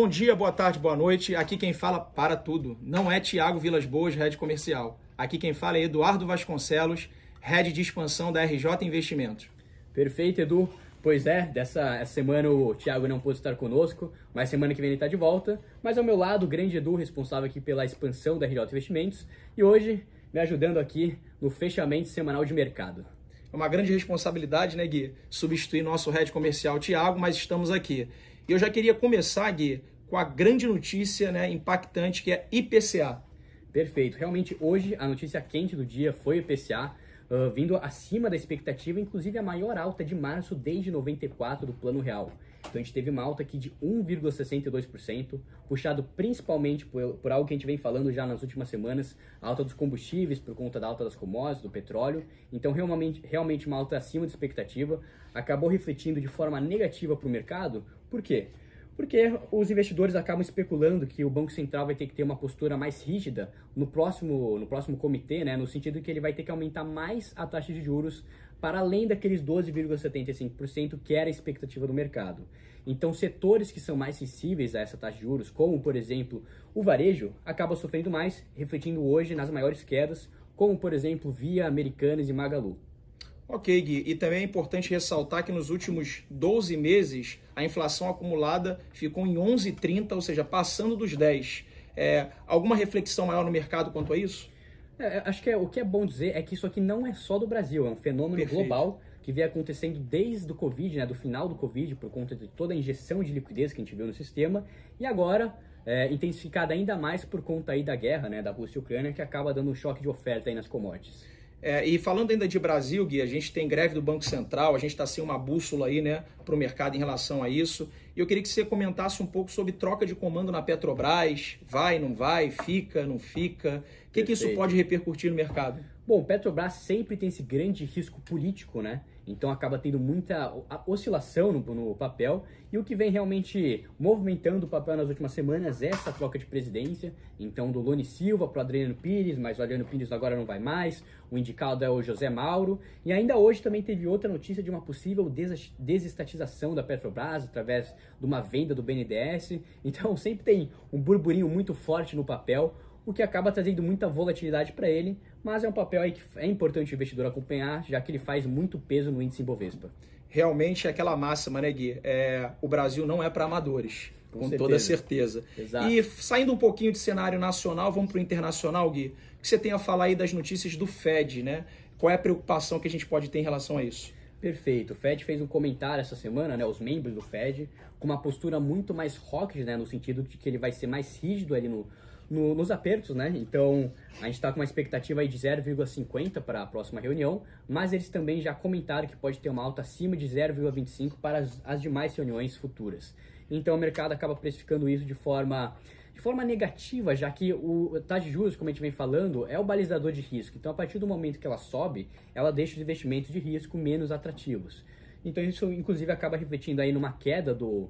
Bom dia, boa tarde, boa noite. Aqui quem fala para tudo. Não é Tiago Vilas Boas, Head Comercial. Aqui quem fala é Eduardo Vasconcelos, Head de Expansão da RJ Investimentos. Perfeito, Edu. Pois é, dessa semana o Thiago não pôde estar conosco, mas semana que vem ele está de volta. Mas ao meu lado, o grande Edu, responsável aqui pela expansão da RJ Investimentos, e hoje me ajudando aqui no fechamento semanal de mercado. É uma grande responsabilidade, né, Gui? Substituir nosso head comercial Thiago, mas estamos aqui. E eu já queria começar, Gui, com a grande notícia né, impactante que é IPCA. Perfeito. Realmente hoje a notícia quente do dia foi IPCA uh, vindo acima da expectativa, inclusive a maior alta de março desde 94 do Plano Real. Então a gente teve uma alta aqui de 1,62%, puxado principalmente por, por, algo que a gente vem falando já nas últimas semanas, a alta dos combustíveis por conta da alta das commodities, do petróleo. Então realmente, realmente uma alta acima da expectativa, acabou refletindo de forma negativa para o mercado. Por quê? Porque os investidores acabam especulando que o Banco Central vai ter que ter uma postura mais rígida no próximo, no próximo comitê, né, no sentido que ele vai ter que aumentar mais a taxa de juros para além daqueles 12,75% que era a expectativa do mercado. Então, setores que são mais sensíveis a essa taxa de juros, como por exemplo o varejo, acabam sofrendo mais, refletindo hoje nas maiores quedas, como por exemplo Via, Americanas e Magalu. Ok, Gui. E também é importante ressaltar que nos últimos 12 meses a inflação acumulada ficou em 11,30, ou seja, passando dos 10. É, alguma reflexão maior no mercado quanto a isso? É, é, acho que é, o que é bom dizer é que isso aqui não é só do Brasil, é um fenômeno Perfeito. global que vem acontecendo desde o Covid, né, do final do Covid, por conta de toda a injeção de liquidez que a gente viu no sistema, e agora é, intensificada ainda mais por conta aí da guerra né, da Rússia e Ucrânia, que acaba dando um choque de oferta aí nas commodities. É, e falando ainda de Brasil, Gui, a gente tem greve do Banco Central, a gente está sem uma bússola aí, né, para o mercado em relação a isso. E eu queria que você comentasse um pouco sobre troca de comando na Petrobras. Vai, não vai, fica, não fica? O que, que isso pode repercutir no mercado? Bom, Petrobras sempre tem esse grande risco político, né? Então acaba tendo muita oscilação no, no, papel. E o que vem realmente movimentando o papel nas últimas semanas é essa troca de presidência. Então do Lone Silva para o Adriano Pires, mas o Adriano Pires agora não vai mais. O indicado é o José Mauro. E ainda hoje também teve outra notícia de uma possível desestatização da Petrobras através de uma venda do BNDES. Então sempre tem um burburinho muito forte no papel o que acaba trazendo muita volatilidade para ele, mas é um papel aí que é importante o investidor acompanhar, já que ele faz muito peso no índice Ibovespa. Realmente é aquela máxima, né, Gui? É, o Brasil não é para amadores, com, com toda certeza. Exato. E saindo um pouquinho de cenário nacional, vamos para o internacional, Gui. O que você tem a falar aí das notícias do Fed, né? Qual é a preocupação que a gente pode ter em relação a isso? Perfeito. O Fed fez um comentário essa semana, né, os membros do Fed, com uma postura muito mais hawkish, né, no sentido de que ele vai ser mais rígido ali no, no, nos apertos, né? Então a gente está com uma expectativa aí de 0,50 para a próxima reunião, mas eles também já comentaram que pode ter uma alta acima de 0,25 para as, as demais reuniões futuras. Então o mercado acaba precificando isso de forma de forma negativa, já que o taxa de juros, como a gente vem falando, é o balizador de risco. Então, a partir do momento que ela sobe, ela deixa os investimentos de risco menos atrativos. Então, isso, inclusive, acaba refletindo aí numa queda do,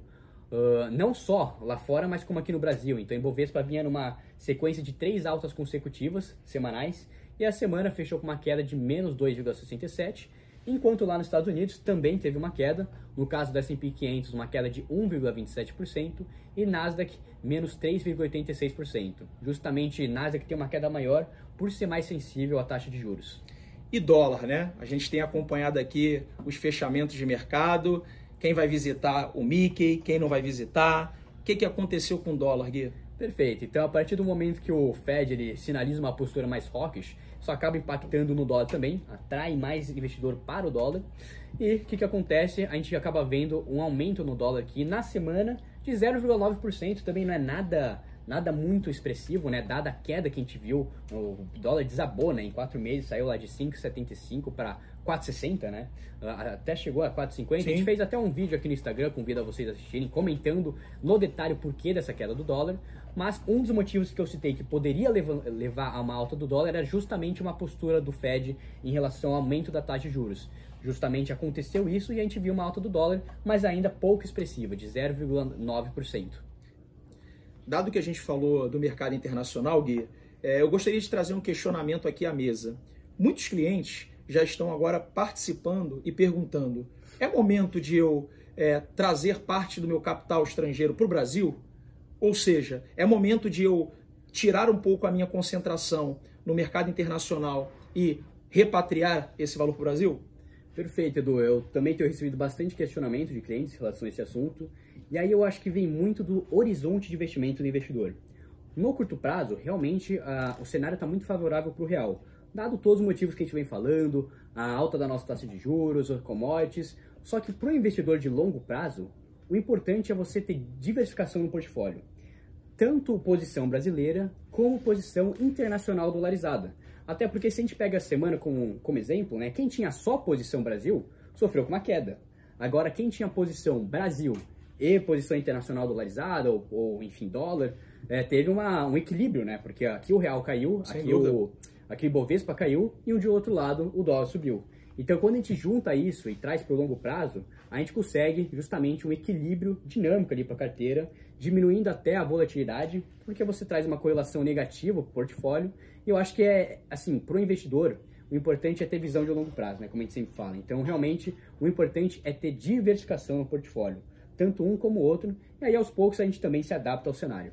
Uh, não só lá fora, mas como aqui no Brasil. Então, Ibovespa vinha numa sequência de três altas consecutivas semanais e a semana fechou com uma queda de menos 2,67, enquanto lá nos Estados Unidos também teve uma queda, no caso do S&P 500 uma queda de 1,27% e Nasdaq menos 3,86%. Justamente Nasdaq tem uma queda maior por ser mais sensível à taxa de juros. E dólar, né? A gente tem acompanhado aqui os fechamentos de mercado, quem vai visitar o Mickey, quem não vai visitar. O que, que aconteceu com o dólar, Gui? Perfeito. Então, a partir do momento que o Fed ele sinaliza uma postura mais hawkish, isso acaba impactando no dólar também, atrai mais investidor para o dólar. E o que, que acontece? A gente acaba vendo um aumento no dólar aqui na semana de 0,9%, também não é nada nada muito expressivo, né? Dada a queda que a gente viu, o dólar desabou, né? Em quatro meses saiu lá de 5,75 para 4,60, né? Até chegou a 4,50. A gente fez até um vídeo aqui no Instagram, convido a vocês a assistirem, comentando no detalhe o porquê dessa queda do dólar. Mas um dos motivos que eu citei que poderia levar a uma alta do dólar era justamente uma postura do Fed em relação ao aumento da taxa de juros. Justamente aconteceu isso e a gente viu uma alta do dólar, mas ainda pouco expressiva, de 0,9% dado que a gente falou do mercado internacional, Gui, é, eu gostaria de trazer um questionamento aqui à mesa. Muitos clientes já estão agora participando e perguntando: é momento de eu é, trazer parte do meu capital estrangeiro para o Brasil? Ou seja, é momento de eu tirar um pouco a minha concentração no mercado internacional e repatriar esse valor para o Brasil? Perfeito, Edu. Eu também tenho recebido bastante questionamento de clientes em relação a esse assunto. E aí eu acho que vem muito do horizonte de investimento do investidor. No curto prazo, realmente o cenário está muito favorável para o real, dado todos os motivos que a gente vem falando, a alta da nossa taxa de juros, os commodities. Só que para o investidor de longo prazo, o importante é você ter diversificação no portfólio. Tanto posição brasileira como posição internacional dolarizada. Até porque se a gente pega a semana como, como exemplo, né, quem tinha só posição Brasil sofreu com uma queda. Agora, quem tinha posição Brasil e posição internacional dolarizada, ou, ou enfim, dólar, é, teve uma, um equilíbrio, né? Porque aqui o real caiu, Sem aqui dúvida. o, aqui o Bovespa caiu e o de outro lado o dólar subiu. Então, quando a gente junta isso e traz para o longo prazo, a gente consegue justamente um equilíbrio dinâmico ali para a carteira, diminuindo até a volatilidade, porque você traz uma correlação negativa para o portfólio. Eu acho que é, assim, para o investidor, o importante é ter visão de longo prazo, né? Como a gente sempre fala. Então, realmente, o importante é ter diversificação no portfólio, tanto um como o outro, e aí aos poucos a gente também se adapta ao cenário.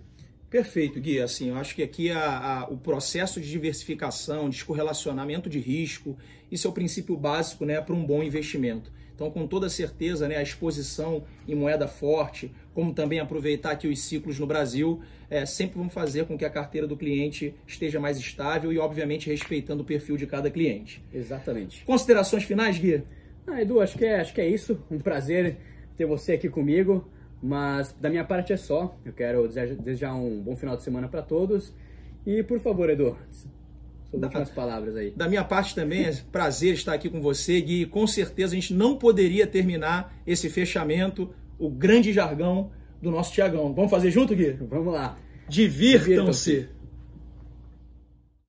Perfeito, Gui. Assim, eu acho que aqui a, a, o processo de diversificação, descorrelacionamento de risco, isso é o princípio básico né, para um bom investimento. Então, com toda certeza, né, a exposição em moeda forte, como também aproveitar aqui os ciclos no Brasil, é, sempre vão fazer com que a carteira do cliente esteja mais estável e, obviamente, respeitando o perfil de cada cliente. Exatamente. Considerações finais, Gui? Ah, Edu, acho que, é, acho que é isso. Um prazer ter você aqui comigo. Mas da minha parte é só. Eu quero desejar um bom final de semana para todos. E por favor, Edu, suas da, últimas palavras aí. Da minha parte também, é prazer estar aqui com você, Gui. Com certeza a gente não poderia terminar esse fechamento, o grande jargão do nosso Tiagão. Vamos fazer junto, Gui? Vamos lá. Divirtam-se. Divirtam